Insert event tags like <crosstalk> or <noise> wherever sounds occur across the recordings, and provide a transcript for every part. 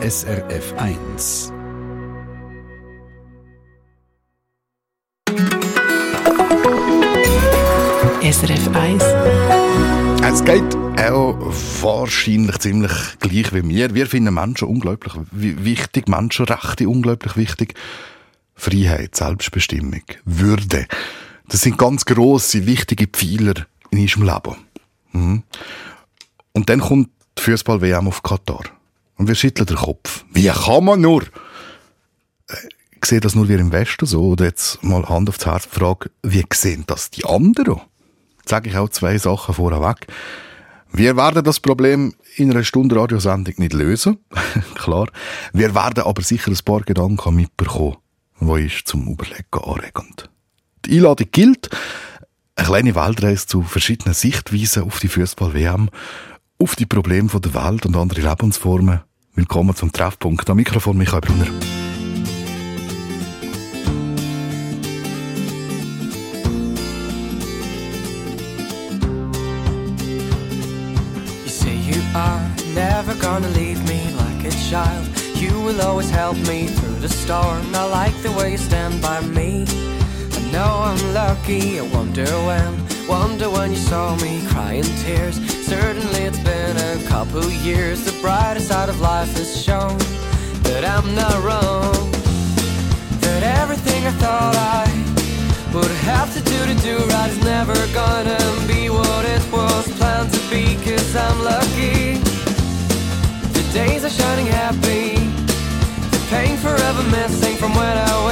SRF 1. SRF 1. Es geht auch wahrscheinlich ziemlich gleich wie mir. Wir finden Menschen unglaublich wichtig, Menschenrechte unglaublich wichtig. Freiheit, Selbstbestimmung, Würde. Das sind ganz grosse, wichtige Pfeiler in unserem Leben. Mhm. Und dann kommt die Fußball-WM auf Katar. Und wir schütteln den Kopf. Wie kann man nur? Äh, ich sehe das nur wir im Westen so. Oder jetzt mal Hand aufs Herz Frage, wie sehen das die anderen? Jetzt sage ich auch zwei Sachen vorweg. Wir werden das Problem in einer Stunde Radiosendung nicht lösen. <laughs> Klar. Wir werden aber sicher ein paar Gedanken mitbekommen, die ist zum Überlegen anregend. Die Einladung gilt. Eine kleine Weltreise zu verschiedenen Sichtweisen auf die Fußball-WM, auf die Probleme der Welt und andere Lebensformen. Willkommen zum Treffpunkt. Am Mikrofon Michael Brunner. never gonna leave me like a child. You will always help me through the storm. I like the way you stand by me. Know I'm lucky, I wonder when. Wonder when you saw me crying tears. Certainly it's been a couple years. The brighter side of life has shown that I'm not wrong. That everything I thought I would have to do to do right is never gonna be what it was planned to be. Cause I'm lucky The days are shining happy. The pain forever missing from when I wake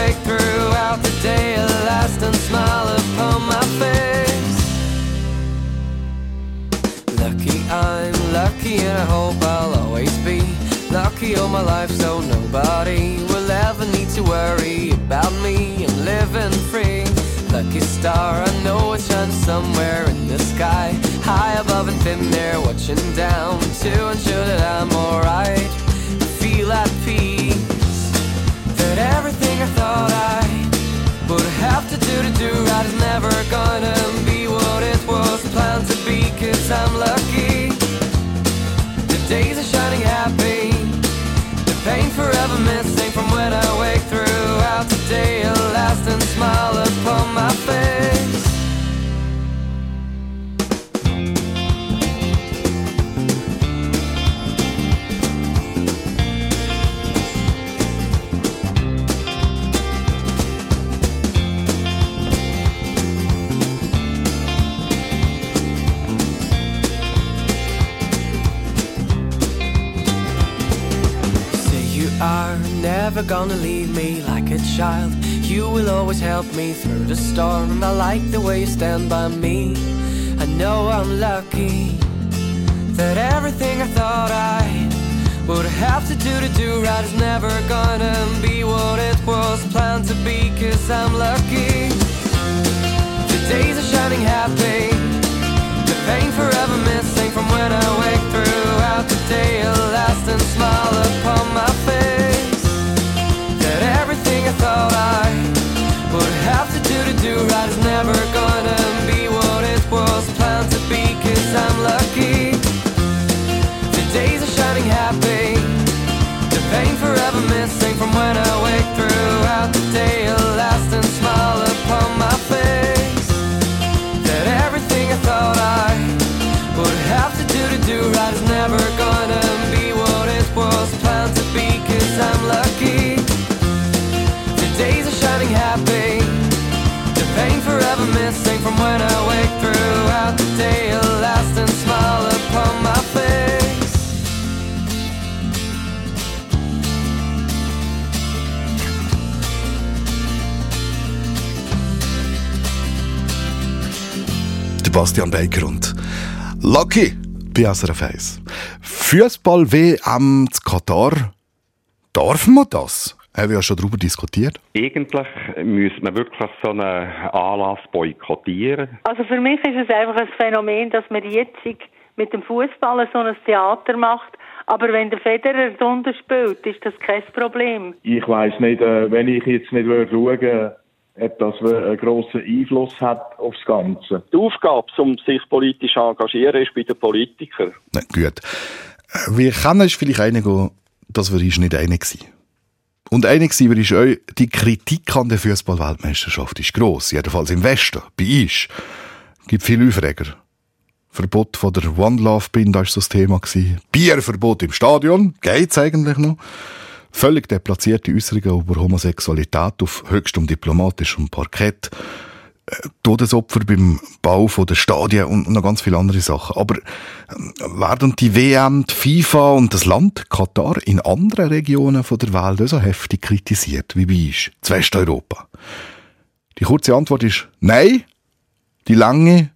smile upon my face. Lucky I'm lucky, and I hope I'll always be lucky all my life, so nobody will ever need to worry about me. I'm living free. Lucky star, I know it's shining somewhere in the sky. High above and thin there, watching down to ensure that I'm alright. Feel at peace. That everything I thought I would have to do to do right is never gonna be what it was planned to be. Cause I'm lucky. The days are shining happy. The pain forever missing from when I wake throughout the day. A lasting smile upon my face. Never gonna leave me like a child. You will always help me through the storm. I like the way you stand by me. I know I'm lucky that everything I thought I would have to do to do right is never gonna be what it was planned to be. Cause I'm lucky. The days are shining happy. The pain forever missing from when I wake throughout the day. A lasting smile upon my face everything I thought I Sebastian Baker und Lucky bei SRF 1. Fußball-WM zu Katar. Darf man das? Haben wir ja schon darüber diskutiert? Eigentlich müsste man wirklich so einen Anlass boykottieren. Also für mich ist es einfach ein Phänomen, dass man jetzt mit dem Fußball so ein Theater macht. Aber wenn der Federer drunter spielt, ist das kein Problem. Ich weiß nicht, äh, wenn ich jetzt nicht schauen ob das einen grossen Einfluss hat aufs Ganze. Die Aufgabe, um sich politisch zu engagieren, ist bei den Politikern. Na, gut. Wir kennen vielleicht einige das war nicht einer gewesen. Und einig war ist auch, die Kritik an der Fußball-Weltmeisterschaft ist gross, jedenfalls im Westen, bei uns. Es gibt viele Aufreger. Verbot von der One Love Binde war so das Thema. Bierverbot im Stadion, geht's eigentlich noch? Völlig deplatzierte Äußerungen über Homosexualität auf höchstem diplomatischem Parkett. Äh, Todesopfer beim Bau der Stadien und noch ganz viele andere Sachen. Aber ähm, werden die WM, die FIFA und das Land Katar in anderen Regionen der Welt so heftig kritisiert wie bei uns, zu Westeuropa? Die kurze Antwort ist nein. Die lange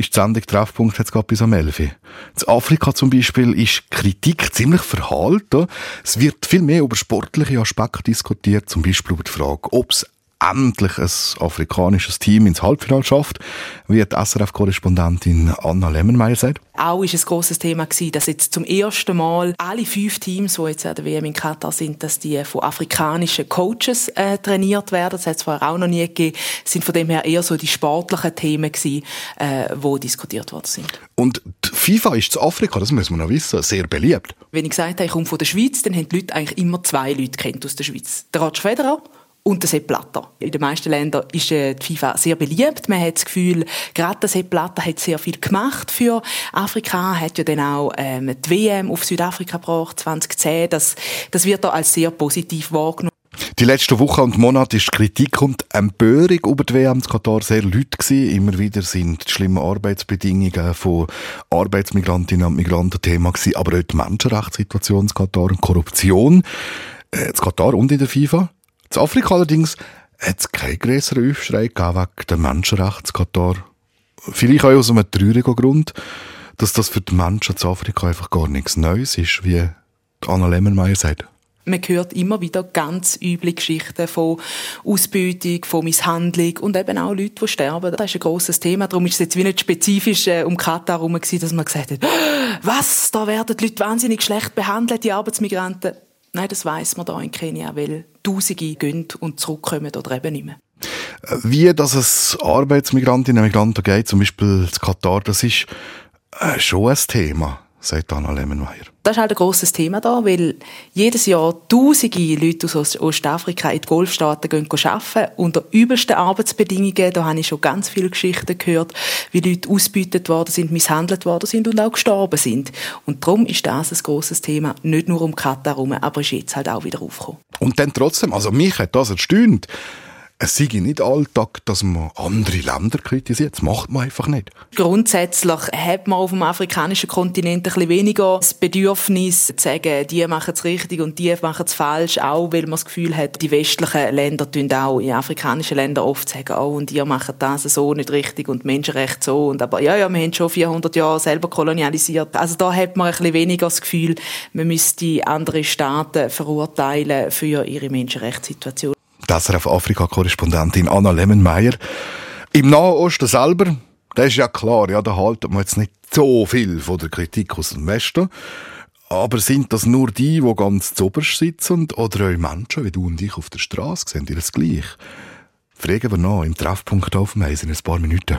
ist die Sendung Treffpunkt jetzt gerade bis am 11. In Afrika zum Beispiel ist Kritik ziemlich verhalten. Es wird viel mehr über sportliche Aspekte diskutiert, zum Beispiel über die Frage, ob es endlich ein afrikanisches Team ins Halbfinale schafft, wie die SRF-Korrespondentin Anna Lemmenmeier sagt. Auch ist ein grosses Thema gewesen, dass jetzt zum ersten Mal alle fünf Teams, die jetzt an der WM in Katar sind, dass die von afrikanischen Coaches äh, trainiert werden. Das hat es vorher auch noch nie gegeben. Das sind von dem her eher so die sportlichen Themen gewesen, äh, die diskutiert worden sind. Und FIFA ist zu Afrika, das müssen wir noch wissen, sehr beliebt. Wenn ich gesagt habe, ich komme von der Schweiz, dann haben die Leute eigentlich immer zwei Leute kennt aus der Schweiz. Der Roger Federer und der Sepp Blatter. In den meisten Ländern ist äh, die FIFA sehr beliebt. Man hat das Gefühl, gerade der Sepp Blatter hat sehr viel gemacht für Afrika, hat ja dann auch ähm, die WM auf Südafrika gebracht, 2010. Das, das wird da als sehr positiv wahrgenommen. Die letzten Wochen und Monate ist Kritik und Empörung über die WM in Katar sehr laut gewesen. Immer wieder sind die schlimmen Arbeitsbedingungen von Arbeitsmigrantinnen und Migranten Thema gewesen, aber auch die Menschenrechtssituation in Katar und Korruption äh, in Katar und in der FIFA. In Afrika allerdings hat es keinen grösseren Aufschrei wegen der Menschenrechtskatar. Vielleicht auch aus einem traurigen Grund, dass das für die Menschen in Afrika einfach gar nichts Neues ist, wie Anna Lemmermeier sagt. Man hört immer wieder ganz üble Geschichten von Ausbeutung, von Misshandlung und eben auch Leute, die sterben. Das ist ein grosses Thema. Darum ist es jetzt wie nicht spezifisch äh, um Katar herum, dass man gesagt hat, <gasps> was, da werden die Leute wahnsinnig schlecht behandelt, die Arbeitsmigranten. Nein, das weiß man da in Kenia, weil Tausende gehen und zurückkommen oder eben nicht mehr. Wie dass es Arbeitsmigrantinnen und Migranten geht, zum Beispiel in Katar, das ist äh, schon ein Thema sagt Anna Lemmenmeier. Das ist halt ein grosses Thema da, weil jedes Jahr tausende Leute aus Ostafrika in die Golfstaaten gehen arbeiten unter übelsten Arbeitsbedingungen. Da habe ich schon ganz viele Geschichten gehört, wie Leute ausgebeutet worden sind, misshandelt worden sind und auch gestorben sind. Und darum ist das ein grosses Thema, nicht nur um Katar herum, aber ist jetzt halt auch wieder aufgekommen. Und dann trotzdem, also mich hat das erstaunt, es sei nicht Alltag, dass man andere Länder kritisiert. Das macht man einfach nicht. Grundsätzlich hat man auf dem afrikanischen Kontinent ein bisschen weniger das Bedürfnis zu sagen, die machen es richtig und die machen es falsch, auch weil man das Gefühl hat, die westlichen Länder tun auch in afrikanischen Ländern oft sagen, oh, und ihr macht das so nicht richtig und Menschenrecht so. Und aber ja, ja, wir haben schon 400 Jahre selber kolonialisiert. Also da hat man ein bisschen weniger das Gefühl, man müsste andere Staaten verurteilen für ihre Menschenrechtssituation das auf Afrika-Korrespondentin Anna Lemmenmeier. Im Nahen Osten selber, das ist ja klar, ja, da halten wir jetzt nicht so viel von der Kritik aus dem Westen. Aber sind das nur die, die ganz zoberst sitzen oder auch Menschen wie du und ich auf der Straße? Sehen die das gleich? Fragen wir noch im Treffpunkt auf dem Eis in ein paar Minuten.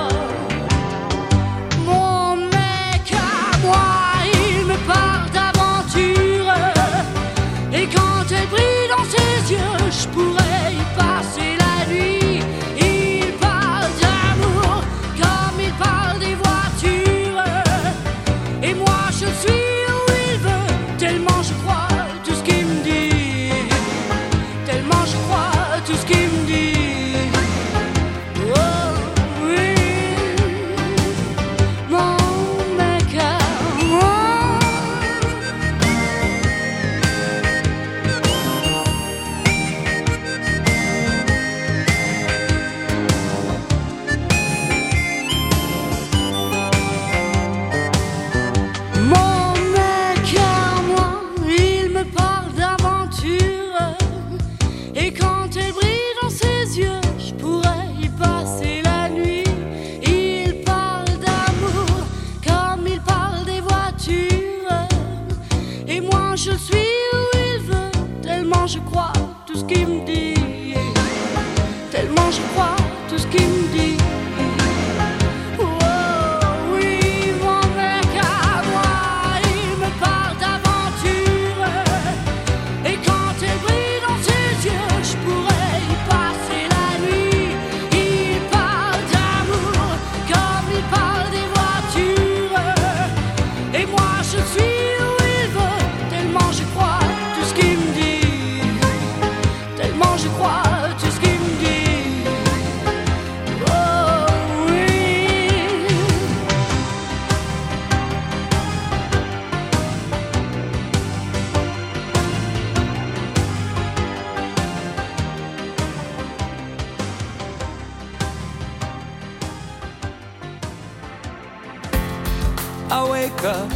I wake up,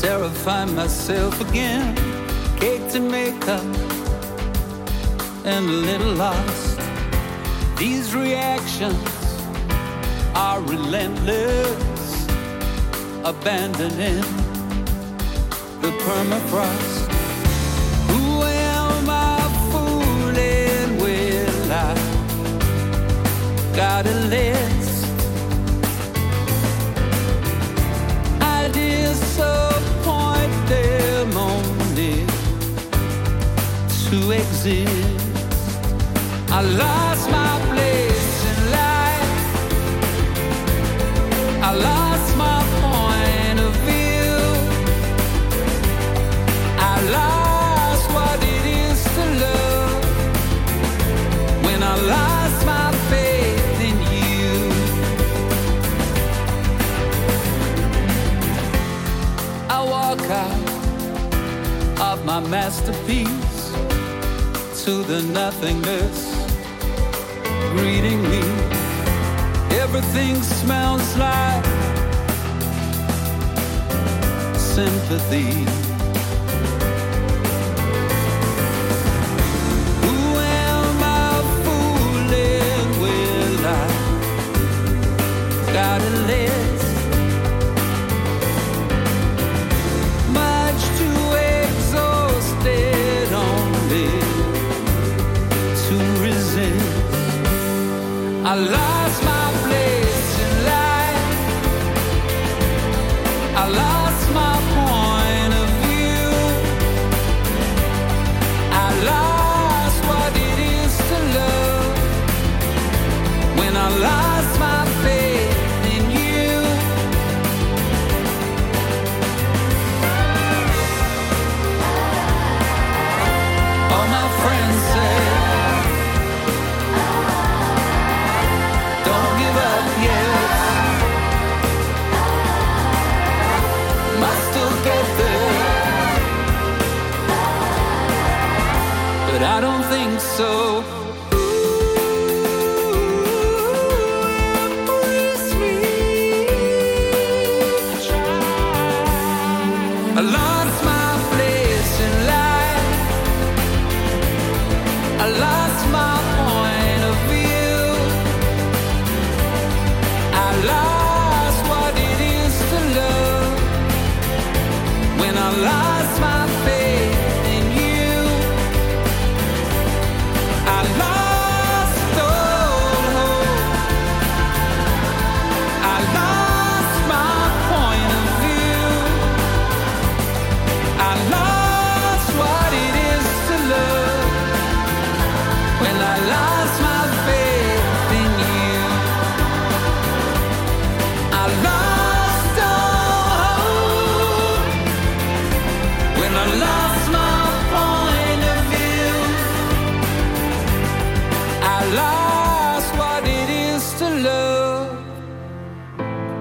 terrify myself again. Cake in makeup and a little lost. These reactions are relentless, abandoning the permafrost. Who am I fooling? I gotta live. disappoint them only to exist. I lost my my masterpiece to the nothingness greeting me. Everything smells like sympathy. I love so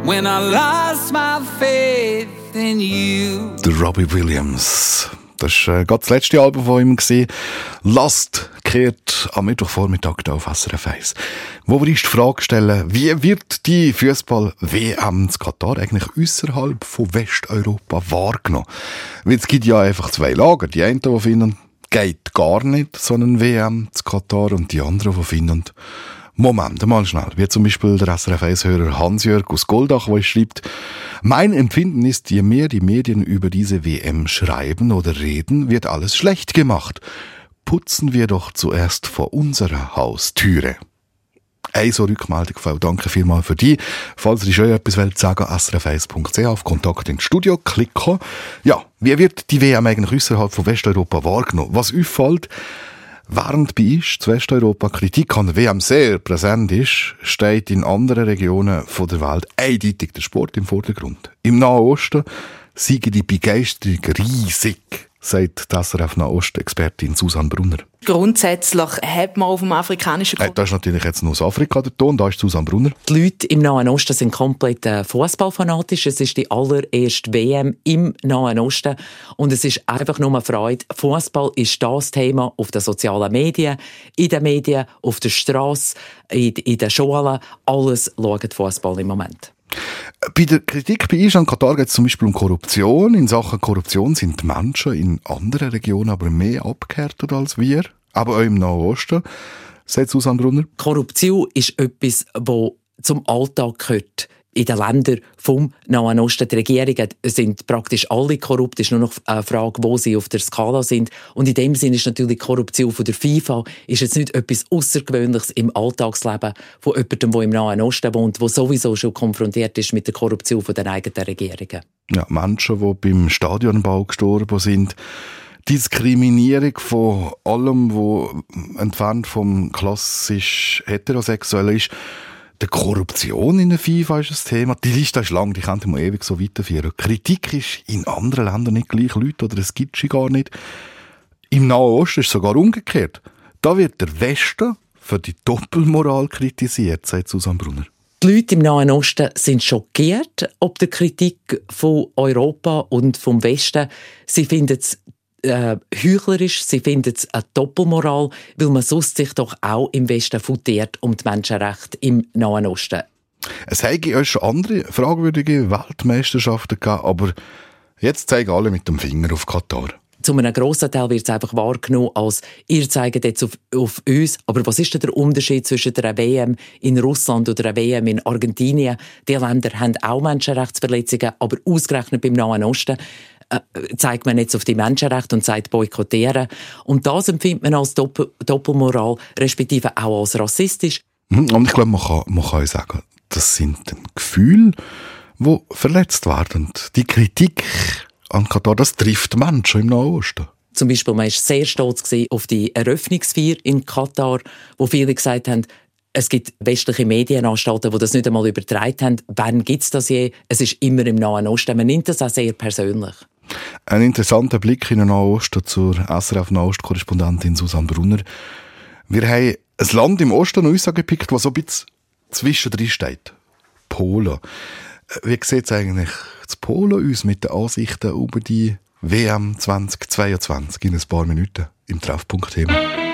when I lost my faith in you. Der Robbie Williams. Das war äh, gerade das letzte Album von ihm. Gewesen. Last kehrt am Mittwochvormittag hier auf SRF 1. Wo wir uns die Frage stellen, wie wird die Fußball-WM in Katar eigentlich außerhalb von Westeuropa wahrgenommen? Weil es gibt ja einfach zwei Lager. Die einen, die finden, geht gar nicht so eine WM zu Katar und die anderen, die finden, Moment, mal schnell. Wie zum Beispiel der SRF 1-Hörer Hans-Jörg aus Goldach, wo er schreibt, mein Empfinden ist, je mehr die Medien über diese WM schreiben oder reden, wird alles schlecht gemacht. Putzen wir doch zuerst vor unserer Haustüre. Eine so Rückmeldung, Frau, danke vielmals für die. Falls ihr schon etwas wollt sagen, srf1.ch auf Kontakt ins Studio klicken. Ja, wie wird die WM eigentlich außerhalb von Westeuropa wahrgenommen? Was auffällt, Während bei uns zu Westeuropa Kritik an der WM sehr präsent ist, steht in anderen Regionen der Welt eindeutig der Sport im Vordergrund. Im Nahen Osten sei die Begeisterung riesig, sagt die SRF Nahost-Expertin Susanne Brunner. Grundsätzlich hat man auf dem afrikanischen Äh, das ist natürlich jetzt nur aus Afrika der Ton, da ist Susanne Brunner. Die Leute im Nahen Osten sind komplett äh, Fußballfanatisch. Es ist die allererste WM im Nahen Osten und es ist einfach nur eine Freude. Fußball ist das Thema auf den sozialen Medien, in den Medien, auf der Straße, in, in den Schulen. Alles schaut Fußball im Moment. Bei der Kritik bei an Katar geht es zum Beispiel um Korruption. In Sachen Korruption sind die Menschen in anderen Regionen aber mehr abgehärtet als wir. Aber auch im Nahen Osten, sagt Susanne Brunner. Korruption ist etwas, das zum Alltag gehört. In den Ländern vom Nahen Osten, die Regierungen sind praktisch alle korrupt. Es ist nur noch eine Frage, wo sie auf der Skala sind. Und in dem Sinne ist natürlich die Korruption von der FIFA ist jetzt nicht etwas Außergewöhnliches im Alltagsleben von jemandem, der im Nahen Osten wohnt, der sowieso schon konfrontiert ist mit der Korruption von den eigenen Regierungen. Ja, Menschen, die beim Stadionbau gestorben sind. Diskriminierung von allem, wo entfernt vom klassisch heterosexuell ist. Die Korruption in der FIFA ist ein Thema. Die Liste ist lang, die könnte man ewig so weiterführen. Kritik ist in anderen Ländern nicht gleich Leute oder es gibt sie gar nicht. Im Nahen Osten ist es sogar umgekehrt. Da wird der Westen für die Doppelmoral kritisiert, sagt Susanne Brunner. Die Leute im Nahen Osten sind schockiert ob der Kritik von Europa und vom Westen. Sie finden es äh, heuchlerisch, sie finden es eine Doppelmoral, weil man sonst sich doch auch im Westen futiert um die Menschenrechte im Nahen Osten. Es hätte ja schon andere fragwürdige Weltmeisterschaften gegeben, aber jetzt zeigen alle mit dem Finger auf Katar. Zu einem grossen Teil wird es einfach wahrgenommen als, ihr zeigt jetzt auf, auf uns. Aber was ist denn der Unterschied zwischen einer WM in Russland oder einer WM in Argentinien? Die Länder haben auch Menschenrechtsverletzungen, aber ausgerechnet beim Nahen Osten äh, zeigt man jetzt auf die Menschenrechte und sagt boykottieren. Und das empfindet man als Doppel Doppelmoral, respektive auch als rassistisch. Mhm, Und ich glaube, man kann, man kann sagen, das sind Gefühle, die verletzt werden. Die Kritik an Katar, das trifft Menschen im Nahen Osten. Zum Beispiel, man war sehr stolz auf die Eröffnungsfeier in Katar, wo viele gesagt haben, es gibt westliche Medienanstalten, die das nicht einmal übertragen haben. Wann gibt es das je? Es ist immer im Nahen Osten. Man nimmt das auch sehr persönlich. Ein interessanter Blick in den Nahen Osten zur SRF Nahost-Korrespondentin Susanne Brunner. Wir haben ein Land im Osten uns gepickt, das so ein bisschen zwischendrin steht. Polen. Wie sieht es eigentlich zu Polen uns mit den Ansichten über die WM 2022 in ein paar Minuten im Treffpunkt-Thema?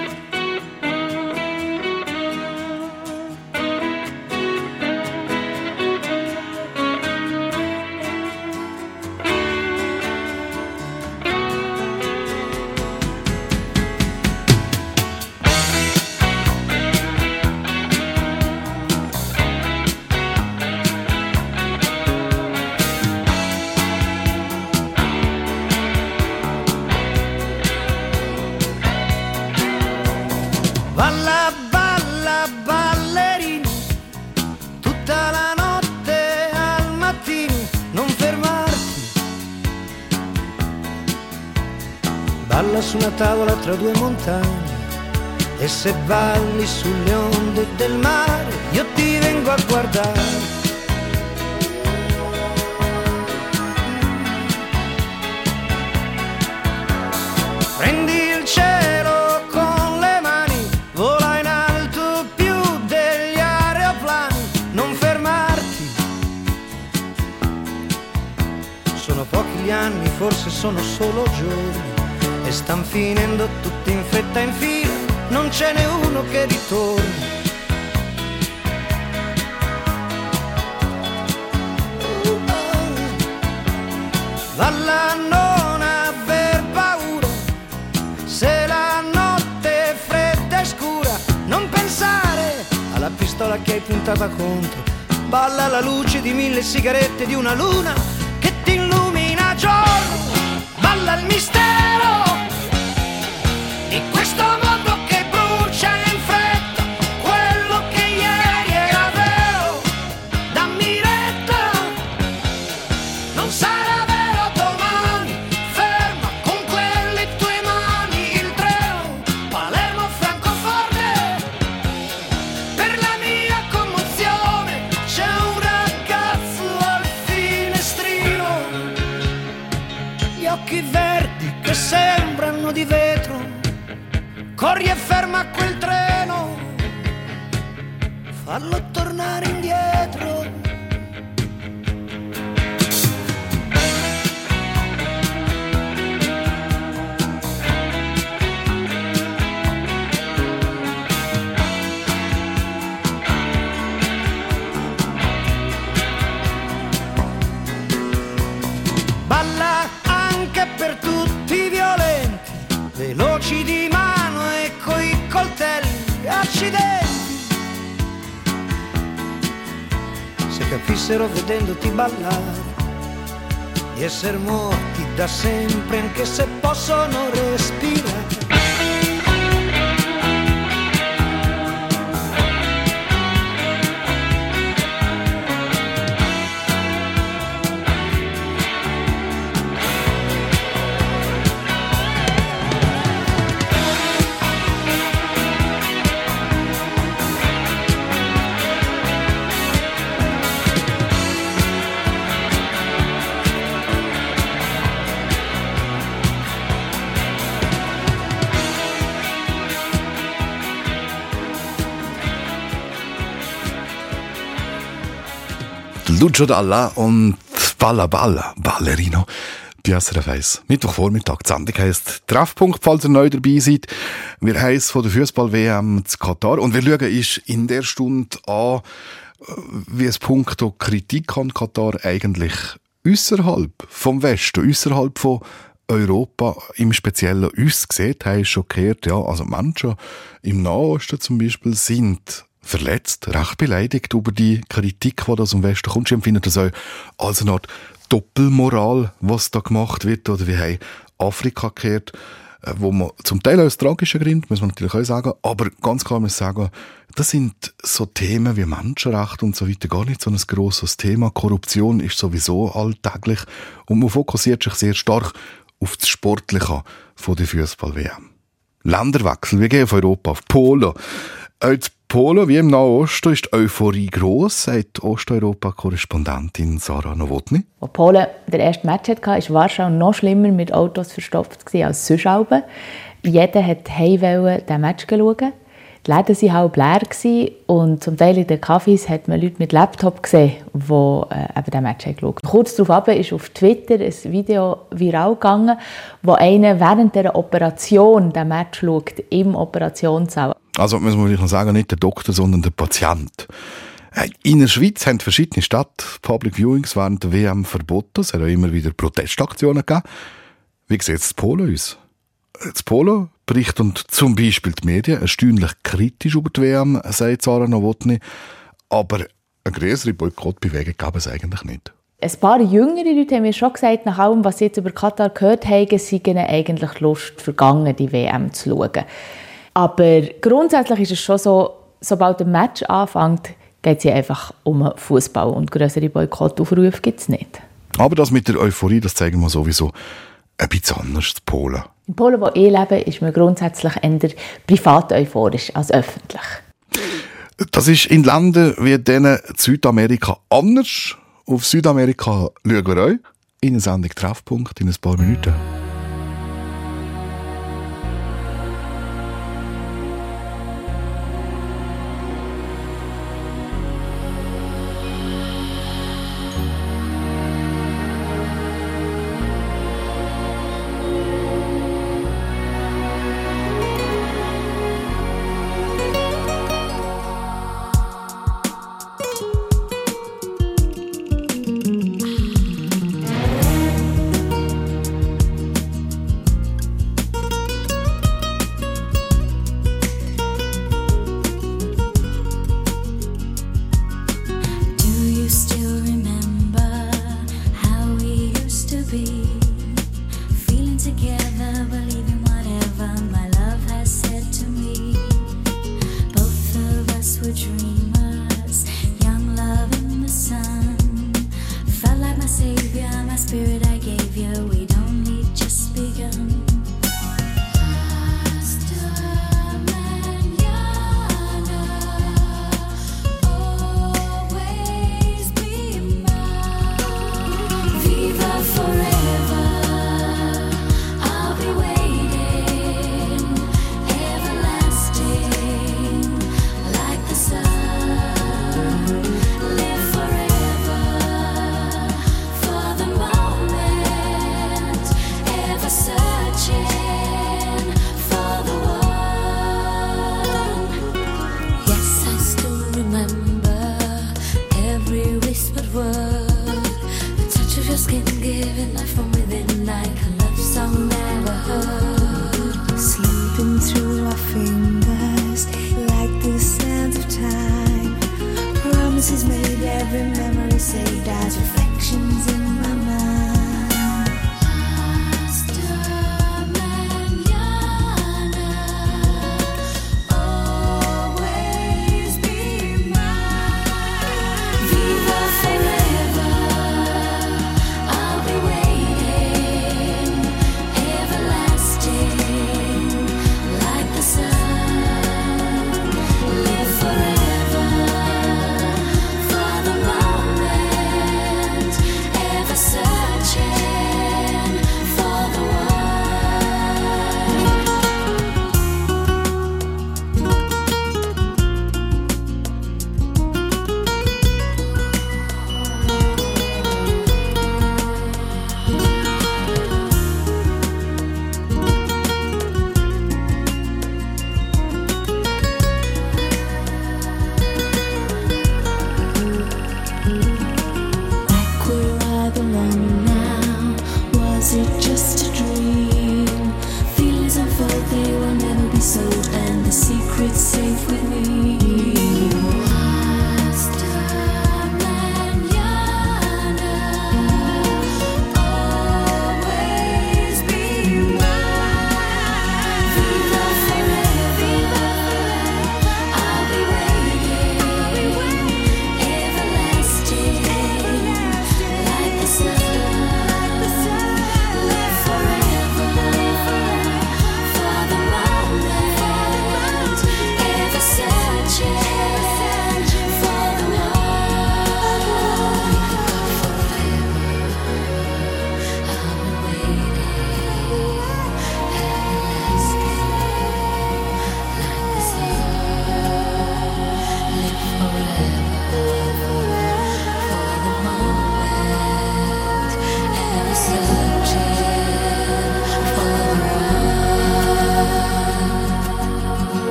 Pistola che hai puntata contro. Balla alla luce di mille sigarette di una luna che ti illumina giorno. Balla il mistero Se capissero vedendoti ballare di essere morti da sempre anche se possono respirare. Lucio Dalla und Balla Balla, Ballerino. Bei SRF 1. Mittwochvormittag. Die Sendung heisst Treffpunkt, falls ihr neu dabei seid. Wir heißen von der Fußball-WM zu Katar. Und wir schauen ist in der Stunde an, wie es Punkt Kritik an Katar eigentlich außerhalb vom Westen, außerhalb von Europa im Speziellen uns sieht, haben schockiert. Ja, also Menschen im Nahosten zum Beispiel sind verletzt, recht beleidigt über die Kritik, die aus dem Westen kommt. Sie empfinden das auch als eine Art Doppelmoral, was da gemacht wird. Oder wie haben Afrika gehört, wo man zum Teil aus tragischen Gründen, muss man natürlich auch sagen, aber ganz klar muss sagen, das sind so Themen wie Menschenrechte und so weiter gar nicht so ein grosses Thema. Korruption ist sowieso alltäglich und man fokussiert sich sehr stark auf das Sportliche von der Fußball-WM. Länderwechsel, wir gehen auf Europa, auf Polen. Auch Polen wie im Nahen Osten ist die Euphorie gross, sagt Osteuropa-Korrespondentin Sarah Nowotny. Als Polen der erste Match hatte, war Warschau noch schlimmer mit Autos verstopft als sonst. Jeder wollte heim den Match schauen. Die Läden waren halb leer und zum Teil in den Cafés hat man Leute mit Laptop gesehen, die äh, eben den Match geschaut haben. Kurz darauf ist auf Twitter ein Video viral gegangen, wo einer während der Operation den Match schaut, im Operationssaal. Also muss man sagen, nicht der Doktor, sondern der Patient. In der Schweiz haben verschiedene Städte Public Viewings während der WM verboten. Es hat auch immer wieder Protestaktionen gegeben. Wie sieht in Polen aus? In Polen berichten zum Beispiel die Medien erstaunlich kritisch über die WM, sagt Sarah Nowotny. Aber eine größere Boykottbewegung gab es eigentlich nicht. Ein paar jüngere Leute haben mir schon gesagt, nach allem, was sie jetzt über Katar gehört haben, sei ihnen eigentlich Lust vergangen, die WM zu schauen. Aber grundsätzlich ist es schon so, sobald ein Match anfängt, geht es hier einfach um Fußball und größere Boykottaufrufe gibt es nicht. Aber das mit der Euphorie, das zeigen wir sowieso ein bisschen anders in Polen. In Polen, wo ich lebe, ist man grundsätzlich eher privat euphorisch als öffentlich. Das ist in Ländern wie denen Südamerika anders. Auf Südamerika schauen wir euch in der Sendung Treffpunkt in ein paar Minuten.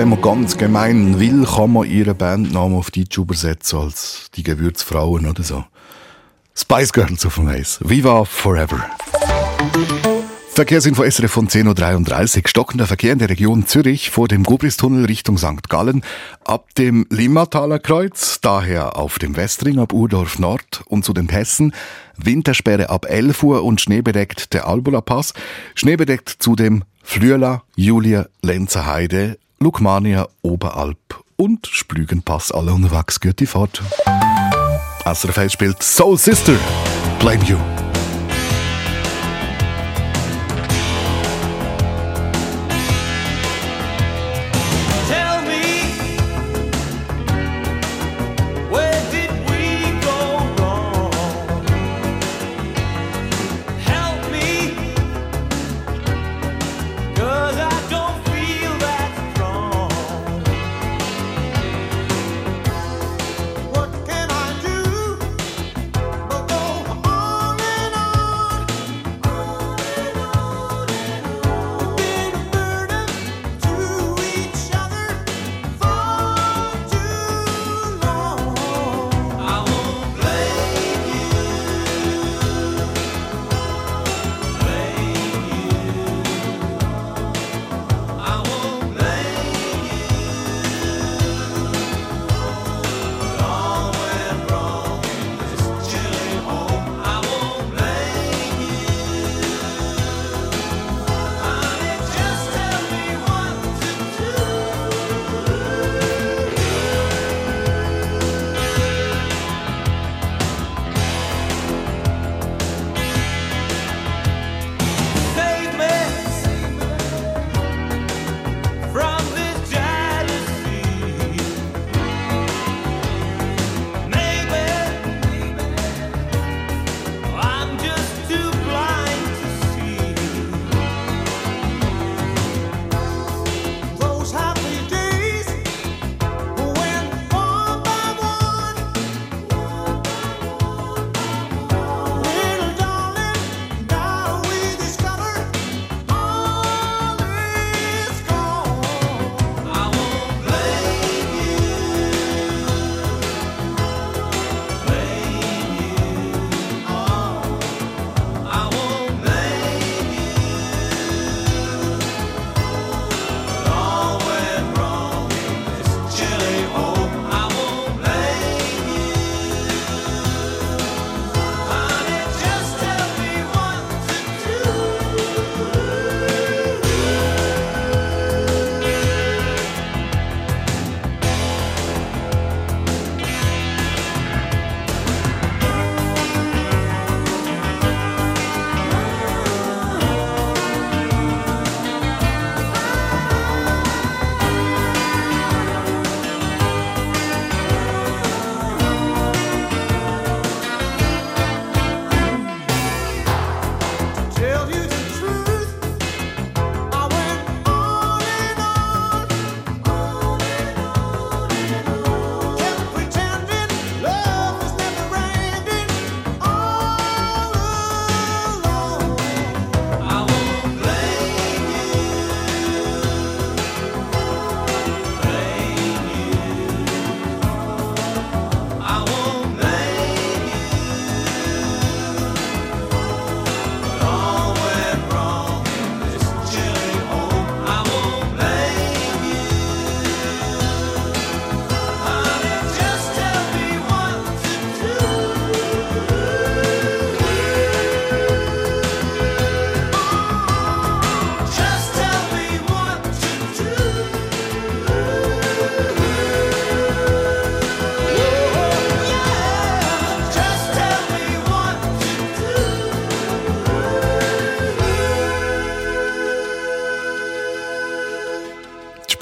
wenn man ganz gemein will, kann man ihren Bandnamen auf Deutsch übersetzen als die Gewürzfrauen oder so. Spice Girls auf dem Eis. Viva Forever. Verkehrsinfo SRF von 10.33 Uhr. Stockender Verkehr in der Region Zürich vor dem Gubristunnel Richtung St. Gallen, ab dem Limmataler Kreuz, daher auf dem Westring ab Urdorf Nord und zu den Hessen, Wintersperre ab 11 Uhr und schneebedeckt der Albula Pass, schneebedeckt zudem Flüela, Julia, Lenzer, Heide Lukmania, Oberalp und Splügenpass. Alle unterwegs, gute Fahrt. SRF spielt Soul Sister. Blame You.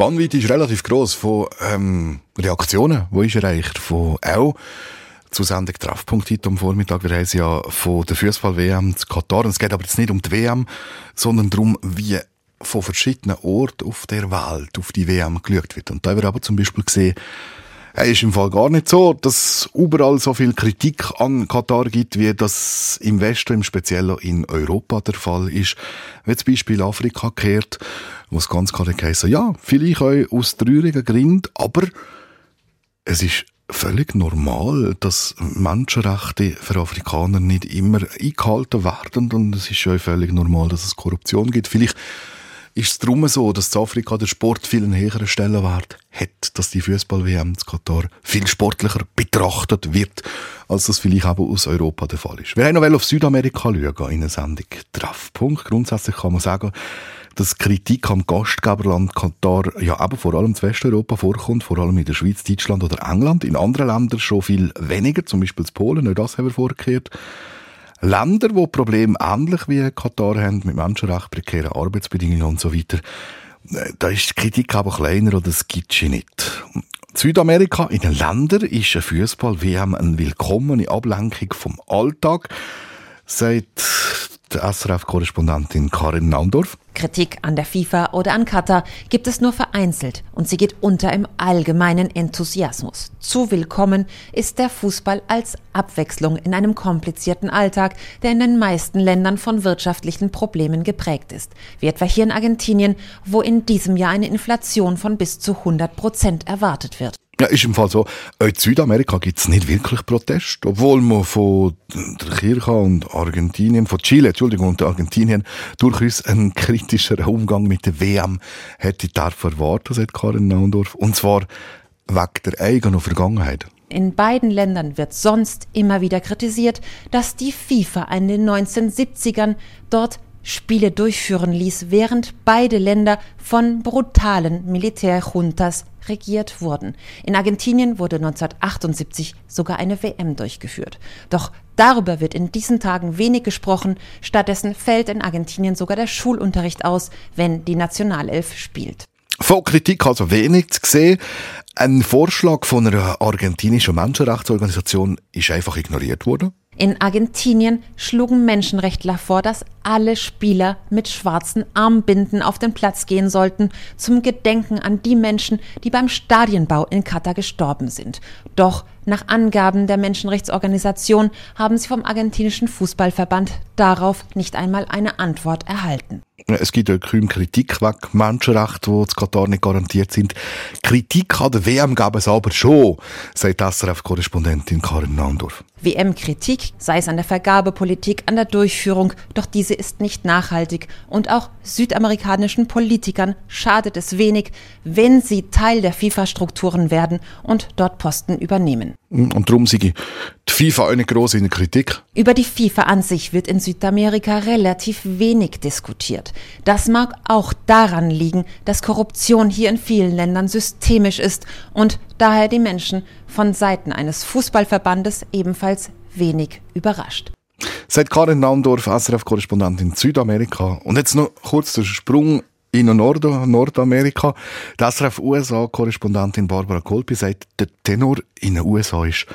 Spannweite ist relativ groß von ähm, Reaktionen, die ist erreicht, von auch zur Sendung Treffpunkt heute am Vormittag. Wir haben ja von der Fußball-WM zu Katar. Und es geht aber jetzt nicht um die WM, sondern darum, wie von verschiedenen Orten auf der Welt auf die WM geschaut wird. Und da haben wir aber zum Beispiel gesehen, es ist im Fall gar nicht so, dass überall so viel Kritik an Katar gibt, wie das im Westen, im Speziellen in Europa der Fall ist. Wie zum Beispiel Afrika kehrt, wo es ganz klar heisst, ja, vielleicht auch aus traurigen Gründen, aber es ist völlig normal, dass Menschenrechte für Afrikaner nicht immer eingehalten werden und es ist auch völlig normal, dass es Korruption gibt. Vielleicht ist es darum so, dass in Afrika der Sport viel einen höheren Stellenwert hat, dass die Fußball-WM in Katar viel sportlicher betrachtet wird, als das vielleicht aber aus Europa der Fall ist. Wir haben noch auf Südamerika schauen in einer Sendung Treffpunkt. Grundsätzlich kann man sagen, dass Kritik am Gastgeberland Katar ja aber vor allem in Westeuropa vorkommt, vor allem in der Schweiz, Deutschland oder England. In anderen Ländern schon viel weniger, zum Beispiel in Polen, auch das haben wir vorgekehrt. Länder, die Probleme ähnlich wie Katar haben, mit Menschenrechten, prekären Arbeitsbedingungen und so weiter, äh, da ist die Kritik aber kleiner oder das gibt es nicht. Südamerika, in den Ländern, ist ein Fußball-WM eine willkommene Ablenkung vom Alltag, sagt die SRF-Korrespondentin Karin Naundorf. Kritik an der FIFA oder an Katar gibt es nur vereinzelt und sie geht unter im allgemeinen Enthusiasmus. Zu willkommen ist der Fußball als Abwechslung in einem komplizierten Alltag, der in den meisten Ländern von wirtschaftlichen Problemen geprägt ist, wie etwa hier in Argentinien, wo in diesem Jahr eine Inflation von bis zu 100 Prozent erwartet wird. Ja, ist im Fall so. In Südamerika gibt es nicht wirklich Protest, obwohl man von der Kirche und Argentinien, von Chile, Entschuldigung, und Argentinien durchaus einen kritischeren Umgang mit der WM hätte darf erwarten, sagt Karin Naundorf. Und zwar wegen der eigenen Vergangenheit. In beiden Ländern wird sonst immer wieder kritisiert, dass die FIFA in den 1970ern dort Spiele durchführen ließ, während beide Länder von brutalen Militärjuntas regiert wurden. In Argentinien wurde 1978 sogar eine WM durchgeführt. Doch darüber wird in diesen Tagen wenig gesprochen. Stattdessen fällt in Argentinien sogar der Schulunterricht aus, wenn die Nationalelf spielt. Von Kritik also wenig zu sehen. Ein Vorschlag von einer argentinischen Menschenrechtsorganisation ist einfach ignoriert worden. In Argentinien schlugen Menschenrechtler vor, dass alle Spieler mit schwarzen Armbinden auf den Platz gehen sollten, zum Gedenken an die Menschen, die beim Stadienbau in Katar gestorben sind. Doch nach Angaben der Menschenrechtsorganisation haben sie vom argentinischen Fußballverband darauf nicht einmal eine Antwort erhalten. Es gibt ja kaum Kritik wegen Menschenrechten, die in Katar nicht garantiert sind. Kritik an der WM gab es aber schon, sagt SRF-Korrespondentin Karin Naundorf. WM-Kritik, sei es an der Vergabepolitik, an der Durchführung, doch diese ist nicht nachhaltig und auch südamerikanischen Politikern schadet es wenig, wenn sie Teil der FIFA-Strukturen werden und dort Posten übernehmen. Und darum sei die FIFA eine in der Kritik. Über die FIFA an sich wird in Südamerika relativ wenig diskutiert. Das mag auch daran liegen, dass Korruption hier in vielen Ländern systemisch ist und daher die Menschen von Seiten eines Fußballverbandes ebenfalls wenig überrascht. Seit Karin Naundorf, SRF-Korrespondentin Südamerika. Und jetzt noch kurz der Sprung in Nord Nordamerika. Die SRF-USA-Korrespondentin Barbara Kolpi sagt, der Tenor in den USA ist,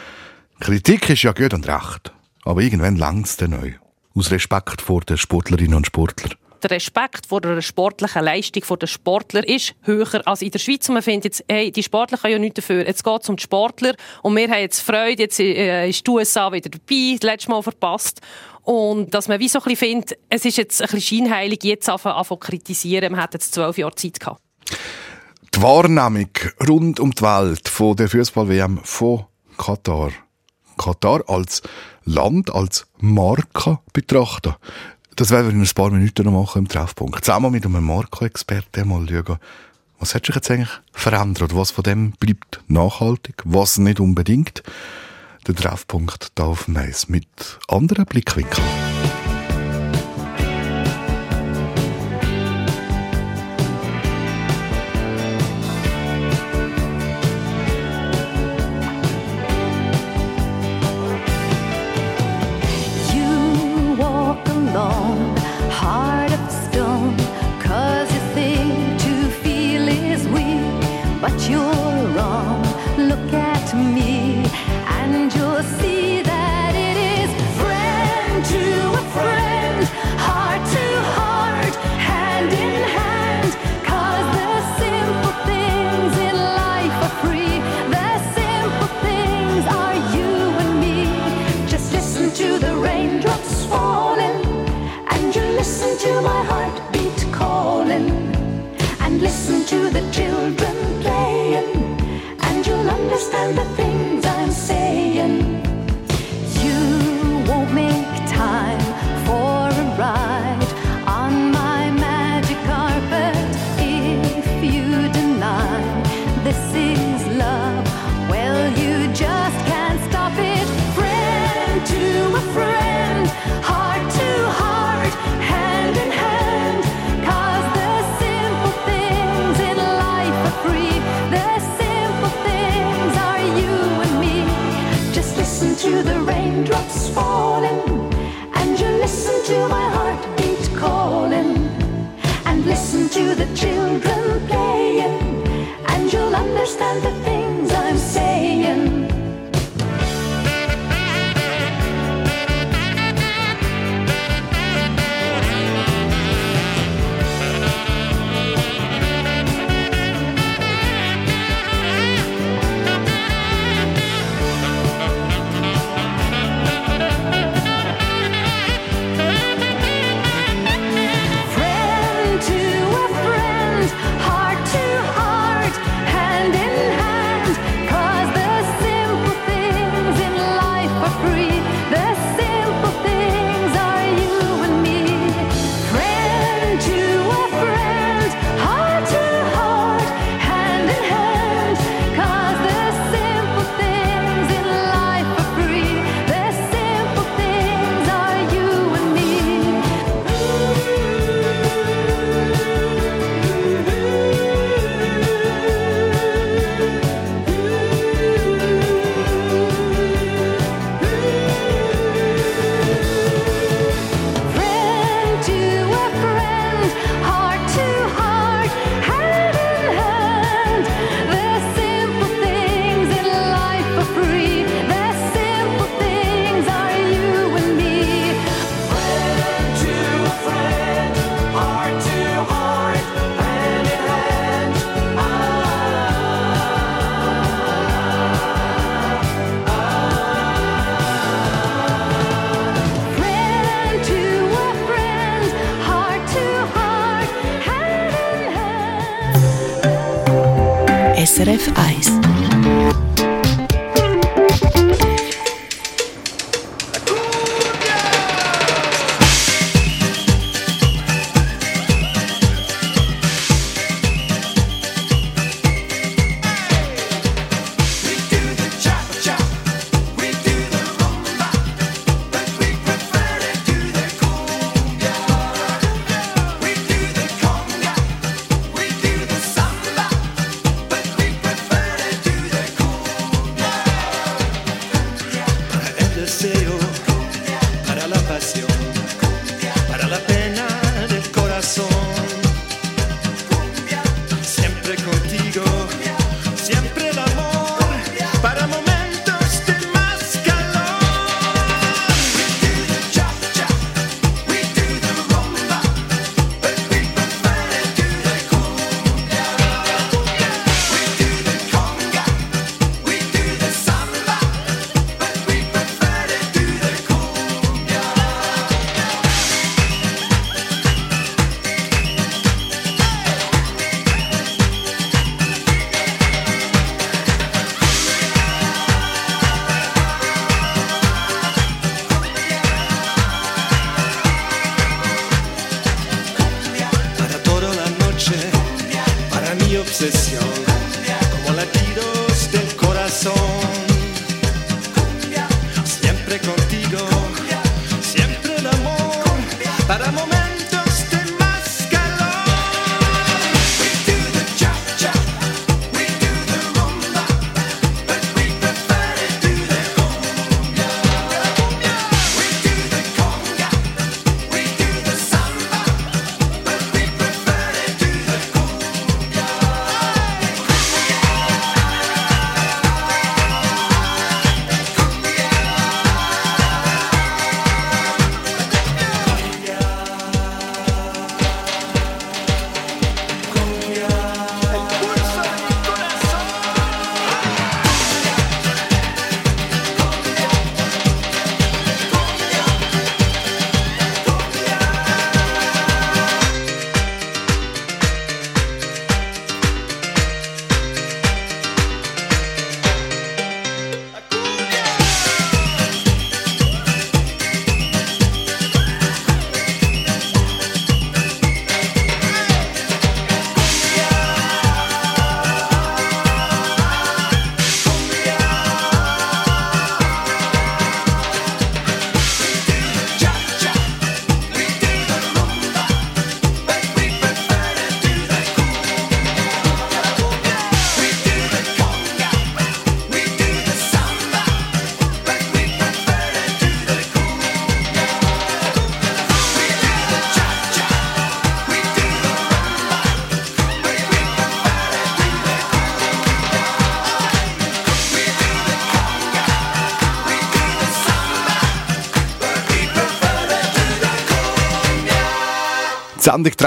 Kritik ist ja gut und recht, aber irgendwann langt es dann neu. Aus Respekt vor den Sportlerinnen und Sportlern der Respekt vor der sportlichen Leistung der Sportler ist höher als in der Schweiz. Und man findet jetzt, hey, die Sportler können ja nichts dafür. Jetzt geht es um die Sportler und wir haben jetzt Freude, jetzt äh, ist die USA wieder dabei, das letzte Mal verpasst. Und dass man wie so ein bisschen findet, es ist jetzt ein bisschen scheinheilig, jetzt anfangen zu kritisieren. Man hat jetzt zwölf Jahre Zeit gehabt. Die Wahrnehmung rund um die Welt von der Fußball-WM von Katar. Katar als Land, als Marke betrachten. Das werden wir in ein paar Minuten noch machen im Treffpunkt. Zusammen mit einem Marco-Experten mal schauen, was hat sich jetzt eigentlich verändert? Was von dem bleibt nachhaltig? Was nicht unbedingt? Der Treffpunkt da auf Mais mit anderen Blickwinkeln.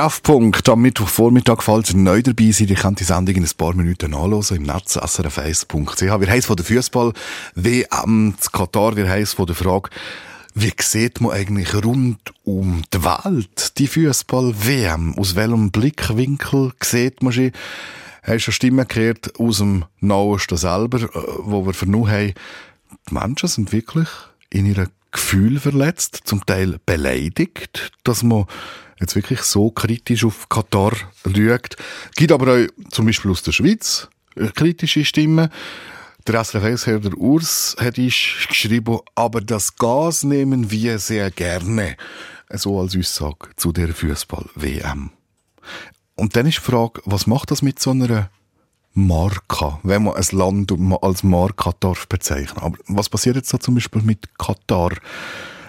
Treffpunkt am Mittwochvormittag, falls ihr neu dabei seid, ihr könnt die Sendung in ein paar Minuten nachlesen im Netz srf1.ch. Wir heißen von der Fußball-WM zu Katar, wir heißen von der Frage, wie sieht man eigentlich rund um die Welt die Fußball-WM? Aus welchem Blickwinkel sieht man sie? Hast du eine Stimme gehört aus dem Nahosten selber, äh, wo wir vernommen haben, die Menschen sind wirklich in ihren Gefühl verletzt, zum Teil beleidigt, dass man jetzt wirklich so kritisch auf Katar schaut. Gibt aber auch zum Beispiel aus der Schweiz äh, kritische Stimmen. Der SRF-Herr, der Urs, hat geschrieben, aber das Gas nehmen wir sehr gerne. So als Aussage zu der Fußball-WM. Und dann ist die Frage, was macht das mit so einer Marke, wenn man ein Land als Marke darf bezeichnen. Aber was passiert jetzt so zum Beispiel mit Katar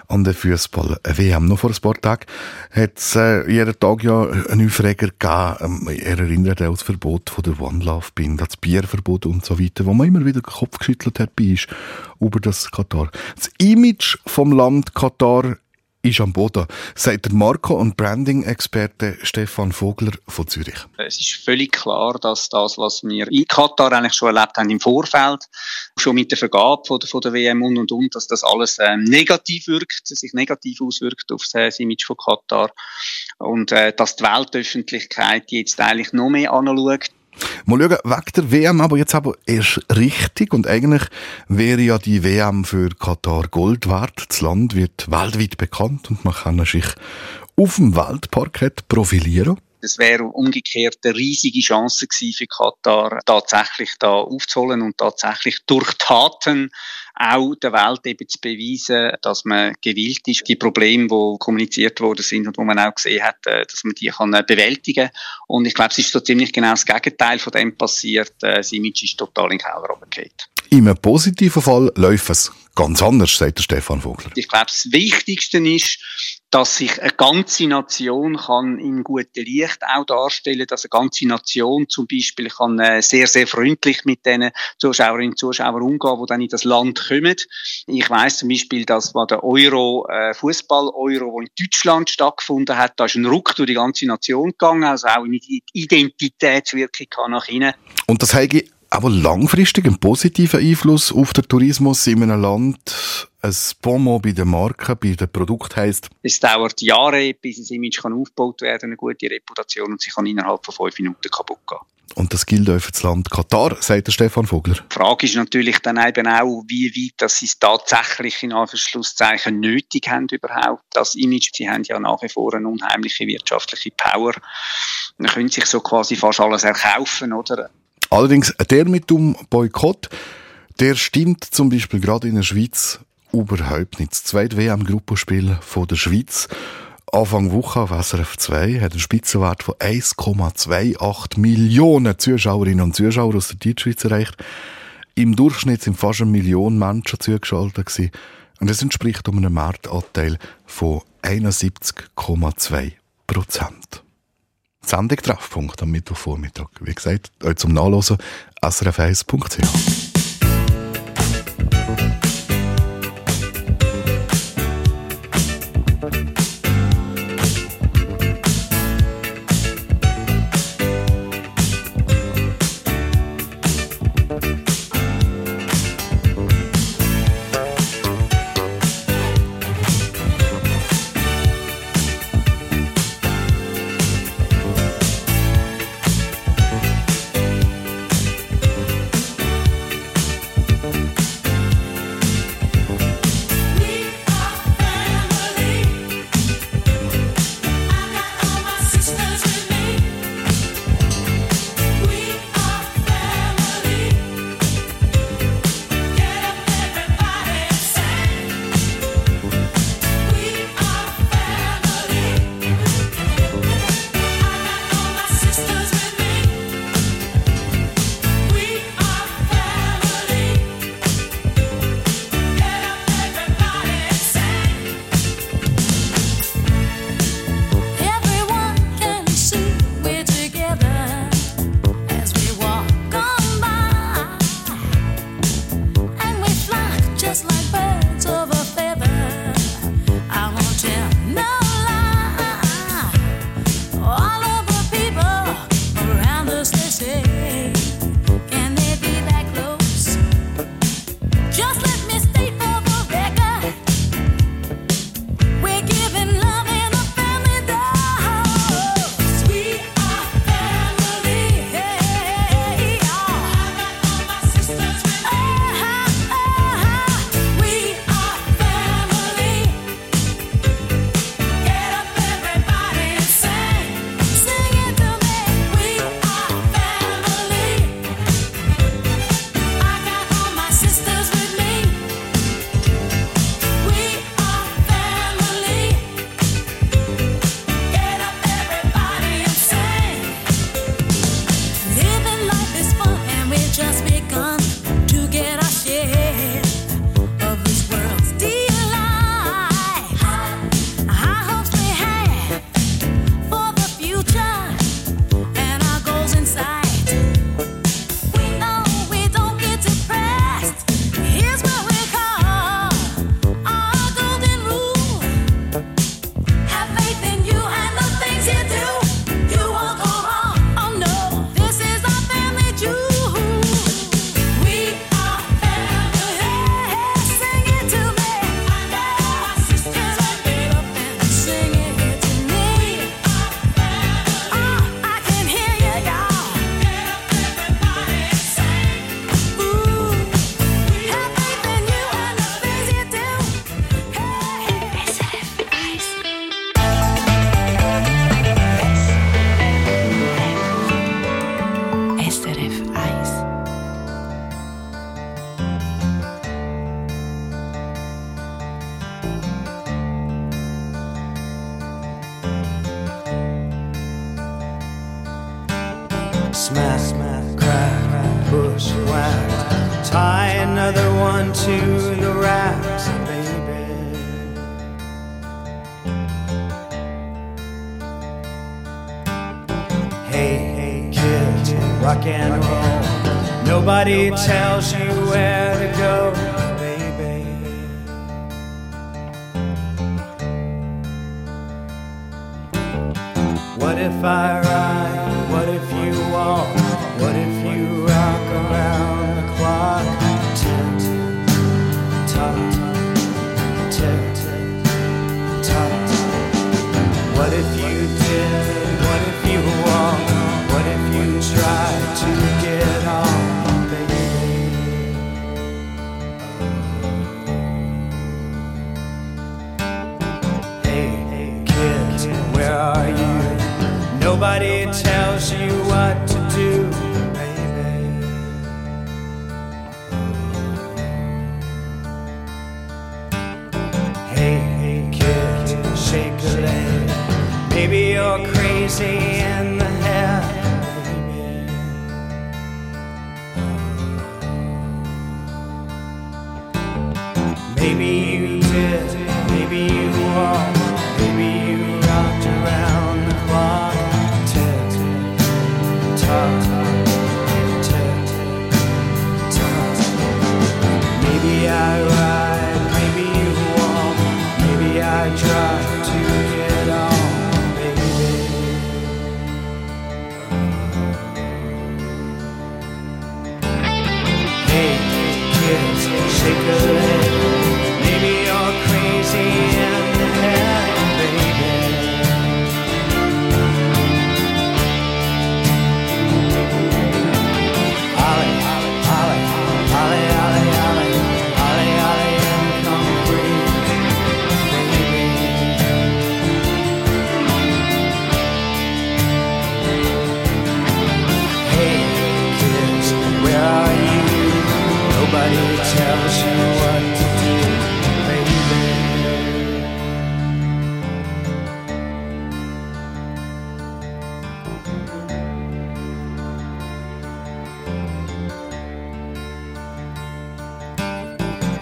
an der Fußball-WM? Noch vor ein paar Tagen hat es äh, jeden Tag ja einen Aufreger gegeben. Ähm, er erinnert auch das Verbot von der One Love Bin, das Bierverbot und so weiter, wo man immer wieder den Kopf geschüttelt hat bei ist über das Katar. Das Image vom Land Katar ist am Boden, sagt der Marco- und Branding-Experte Stefan Vogler von Zürich. Es ist völlig klar, dass das, was wir in Katar eigentlich schon erlebt haben im Vorfeld, schon mit der Vergabe von der, von der WM und und und, dass das alles ähm, negativ wirkt, sich negativ auswirkt auf das Image von Katar und äh, dass die Weltöffentlichkeit jetzt eigentlich noch mehr anschaut. Mal schauen, wegen der WM aber jetzt aber erst richtig und eigentlich wäre ja die WM für Katar Gold wert. Das Land wird weltweit bekannt und man kann sich auf dem Weltparkett profilieren. Das wäre umgekehrt eine riesige Chance gewesen für Katar, tatsächlich da aufzuholen und tatsächlich durch Taten auch der Welt eben zu beweisen, dass man gewillt ist, die Probleme, die kommuniziert worden sind und wo man auch gesehen hat, äh, dass man die kann äh, bewältigen Und ich glaube, es ist so ziemlich genau das Gegenteil von dem passiert. Äh, Das Image ist total in den Keller runtergefallen. Im positiven Fall läuft es ganz anders, sagt der Stefan Vogler. Ich glaube, das Wichtigste ist, dass sich eine ganze Nation kann in gutem Licht auch darstellen, dass eine ganze Nation zum Beispiel kann äh, sehr, sehr freundlich mit den Zuschauerinnen und Zuschauern umgehen, die dann in das Land kommen. Ich weiß zum Beispiel, dass bei der Euro, äh, Fußball-Euro, der in Deutschland stattgefunden hat, da ist ein Ruck durch die ganze Nation gegangen, also auch eine Identitätswirkung nach innen. Und das habe aber langfristig einen positiven Einfluss auf den Tourismus in einem Land. Ein Bonmot bei den Marken, bei den Produkten heisst, Es dauert Jahre, bis ein Image kann aufgebaut werden, eine gute Reputation und sie kann innerhalb von fünf Minuten kaputt gehen. und das gilt auch für das Land Katar, sagt der Stefan Vogler. Die Frage ist natürlich dann eben auch, wie weit dass sie es tatsächlich in Anführungszeichen nötig haben überhaupt, das Image. Sie haben ja nach wie vor eine unheimliche wirtschaftliche Power. Man könnte sich so quasi fast alles erkaufen, oder? Allerdings, der mit dem Boykott, der stimmt zum Beispiel gerade in der Schweiz überhaupt nicht. Das zweite WM-Gruppenspiel der Schweiz Anfang Woche auf SRF 2 hat einen Spitzenwert von 1,28 Millionen Zuschauerinnen und Zuschauer aus der Deutschschweiz erreicht. Im Durchschnitt sind fast eine Million Menschen zugeschaltet gewesen. Und das entspricht einen Marktanteil von 71,2 Prozent. Sendung Treffpunkt am Mittwochvormittag. Wie gesagt, euch zum Nachlesen srf1.ch.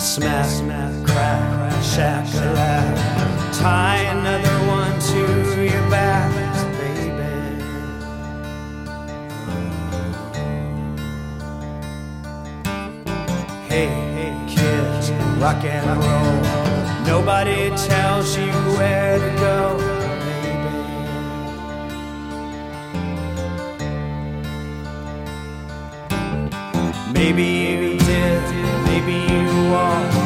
Smack, smack, crack, shack, shack. Tie another one to your back, baby. Hey, hey, kids, rock and roll. Nobody tells you where to go. Baby. Maybe Maybe you are.